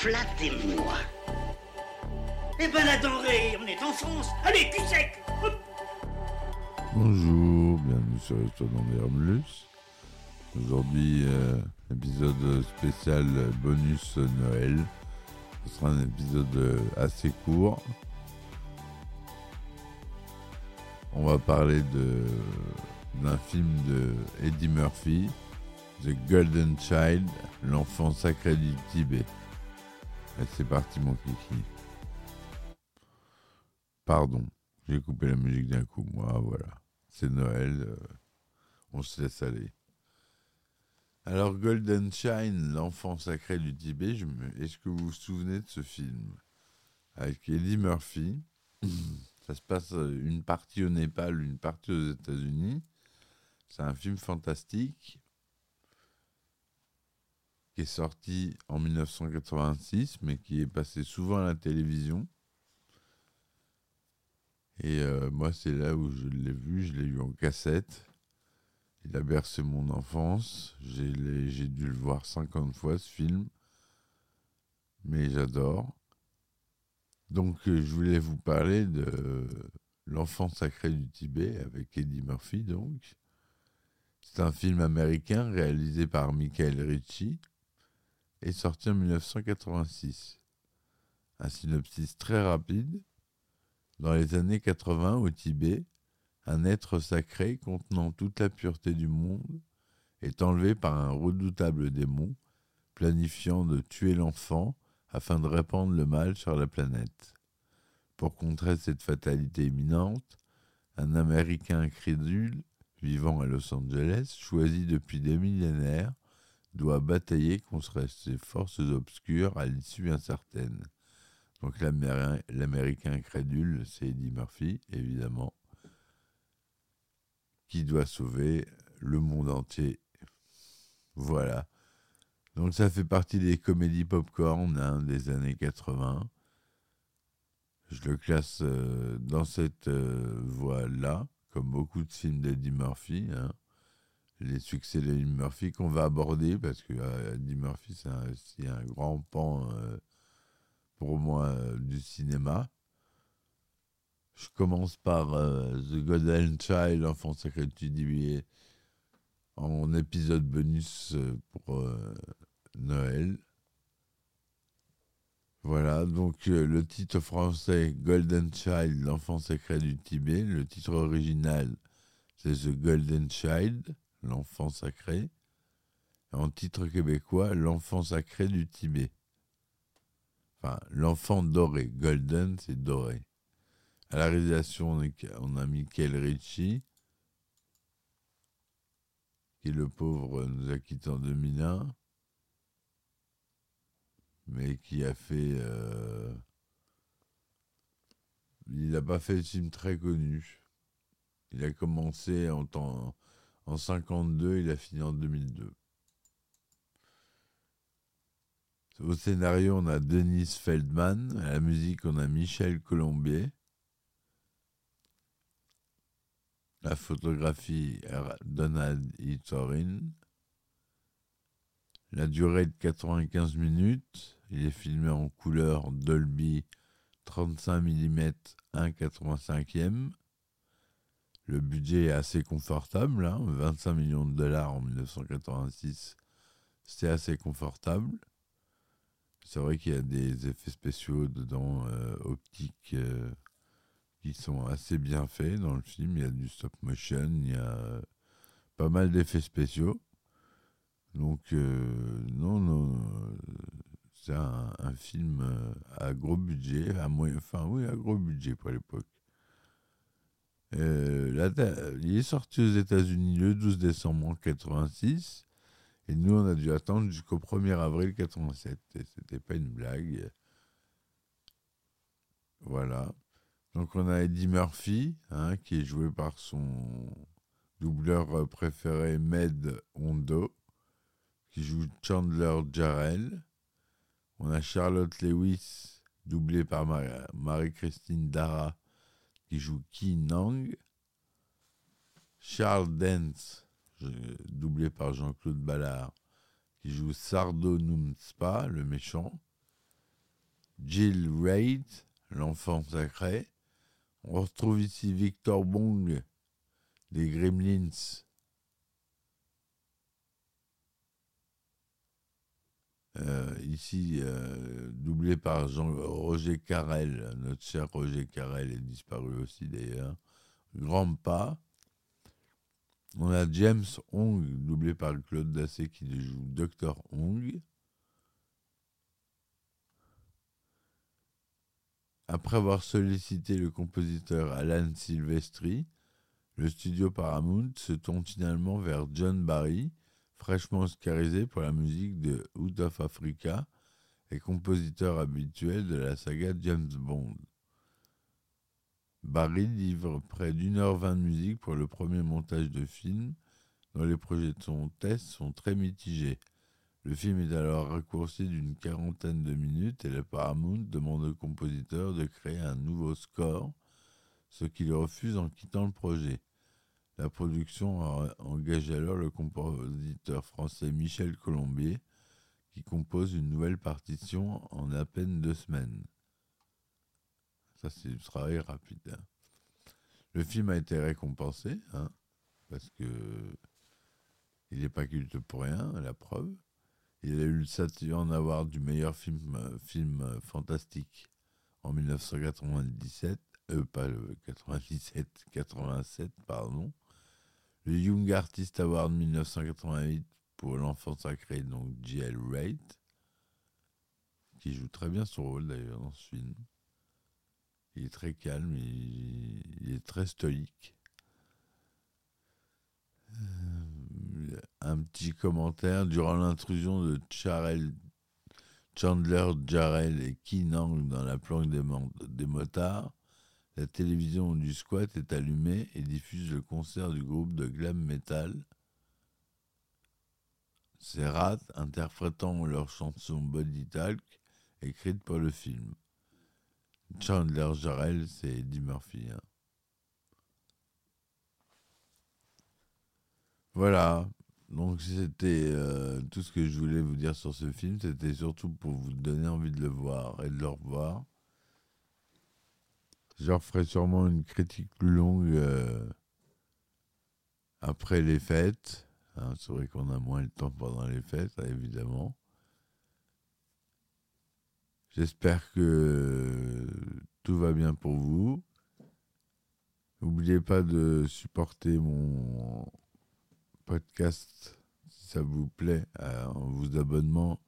Flattez-moi. Eh ben la denrée, on est en France. Allez, cul sec Hop. Bonjour, bienvenue sur Histoire dans. Aujourd'hui, euh, épisode spécial bonus Noël. Ce sera un épisode euh, assez court. On va parler de d'un film de Eddie Murphy, The Golden Child, l'enfant sacré du Tibet. C'est parti mon kiki. Pardon, j'ai coupé la musique d'un coup, moi, voilà. C'est Noël, euh, on se laisse aller. Alors, Golden Shine, l'enfant sacré du Tibet, me- est-ce que vous vous souvenez de ce film Avec Eddie Murphy? Ça se passe euh, une partie au Népal, une partie aux États-Unis. C'est un film fantastique sorti en 1986, mais qui est passé souvent à la télévision. Et euh, moi, c'est là où je l'ai vu, je l'ai eu en cassette. Il a bercé mon enfance. J'ai dû le voir 50 fois, ce film. Mais j'adore. Donc, euh, je voulais vous parler de L'enfant sacré du Tibet avec Eddie Murphy, donc. C'est un film américain réalisé par Michael Ritchie et sorti en 1986. Un synopsis très rapide. Dans les années 80, au Tibet, un être sacré contenant toute la pureté du monde est enlevé par un redoutable démon planifiant de tuer l'enfant afin de répandre le mal sur la planète. Pour contrer cette fatalité imminente, un Américain crédule vivant à Los Angeles, choisi depuis des millénaires, doit batailler contre ces forces obscures à l'issue incertaine. Donc l'Améri- l'Américain crédule, c'est Eddie Murphy, évidemment, qui doit sauver le monde entier. Voilà. Donc ça fait partie des comédies popcorn hein, des années 80. Je le classe euh, dans cette euh, voie-là, comme beaucoup de films d'Eddie Murphy. hein. Les succès d'Eddie Murphy qu'on va aborder, parce que euh, Eddie Murphy, c'est un, grand pan euh, pour moi euh, du cinéma. Je commence par The Golden Child, Enfant sacré du Tibet, en épisode bonus pour Noël. Voilà, donc le titre français Golden Child, l'enfant sacré du Tibet. Le titre original, c'est The Golden Child, l'enfant sacré. En titre québécois, l'enfant sacré du Tibet. Enfin, l'enfant doré. Golden, c'est doré. À la réalisation, on a Michael Ritchie, qui le pauvre nous a quittés en 2001, mais qui a fait. euh, il n'a pas fait de film très connu. Il a commencé en, temps, en 52, il a fini en 2002. Au scénario, on a Denis Feldman. À la musique, on a Michel Colombier. La photographie, Donald E. Torin. La durée de 95 minutes. Il est filmé en couleur Dolby 35 mm 1,85e. Le budget est assez confortable, hein, 25 millions de dollars en 1986. C'était assez confortable. C'est vrai qu'il y a des effets spéciaux dedans, euh, optiques, euh, qui sont assez bien faits dans le film. Il y a du stop motion, il y a euh, pas mal d'effets spéciaux. Donc, non, non, c'est un, un film à gros budget, à moyen, enfin oui, à gros budget pour l'époque. Euh, il est sorti aux États-Unis le 12 décembre 1986 Et nous, on a dû attendre jusqu'au 1er avril 87. Et c'était pas une blague. Voilà. Donc on a Eddie Murphy, hein, qui est joué par son doubleur préféré Med Hondo, qui joue Chandler Jarrell. On a Charlotte Lewis, doublée par Mar- Marie-Christine Dara, qui joue Ki Nang. Charles Dance, doublé par Jean-Claude Ballard, qui joue Sardo Numspa, le méchant. Jill Reid, l'enfant sacré. On retrouve ici Victor Bong des Gremlins. Euh, ici, euh, doublé par Jean Roger Carrel, notre cher Roger Carrel est disparu aussi d'ailleurs. Grand pas. On a James Hong, doublé par Claude Dassé, qui joue Dr. Hong. Après avoir sollicité le compositeur Alan Silvestri, le studio Paramount se tourne finalement vers John Barry, fraîchement oscarisé pour la musique de Out of Africa et compositeur habituel de la saga James Bond. Barry livre près d'une heure vingt de musique pour le premier montage de film, dont les projections test sont très mitigées. Le film est alors raccourci d'une quarantaine de minutes et le Paramount demande au compositeur de créer un nouveau score, ce qu'il refuse en quittant le projet. La production a- engage alors le compositeur français Michel Colombier, qui compose une nouvelle partition en à peine deux semaines. Ça, c'est du travail rapide. hein. Le film a été récompensé, hein, parce que il n'est pas culte pour rien, la preuve. Il a eu le Saturn Award du meilleur film, film fantastique en 1997, euh, pas le 97, 87, pardon. Le Young Artist Award 1988 pour l'enfant sacré, donc J.L. Wright, qui joue très bien son rôle d'ailleurs dans ce film. Il est très calme, il, est très stoïque. Euh, un petit commentaire. Durant l'intrusion de Charel- Chandler Jarrell et Kinang dans la planque des motards, la télévision du squat est allumée et diffuse le concert du groupe de glam metal Serrat interprétant leur chanson Body Talk écrite pour le film. Chandler Jarrell, c'est Eddie Murphy. hein. Voilà, donc c'était euh, tout ce que je voulais vous dire sur ce film. C'était surtout pour vous donner envie de le voir et de le revoir. Je referai sûrement une critique plus longue euh, après les fêtes. hein. C'est vrai qu'on a moins le temps pendant les fêtes, hein, évidemment. J'espère que tout va bien pour vous. N'oubliez pas de supporter mon podcast si ça vous plaît euh, en vous abonnement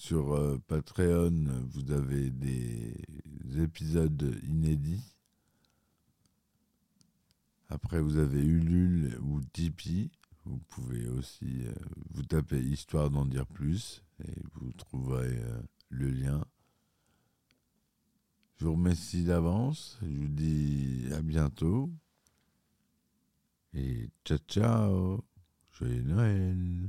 sur euh, Patreon vous avez des épisodes inédits. Après vous avez Ulule ou Tipeee. Vous pouvez aussi euh, vous taper histoire d'en dire plus et vous trouverez euh, le lien. Je vous remercie d'avance. Je vous dis à bientôt. Et ciao ciao. Joyeux Noël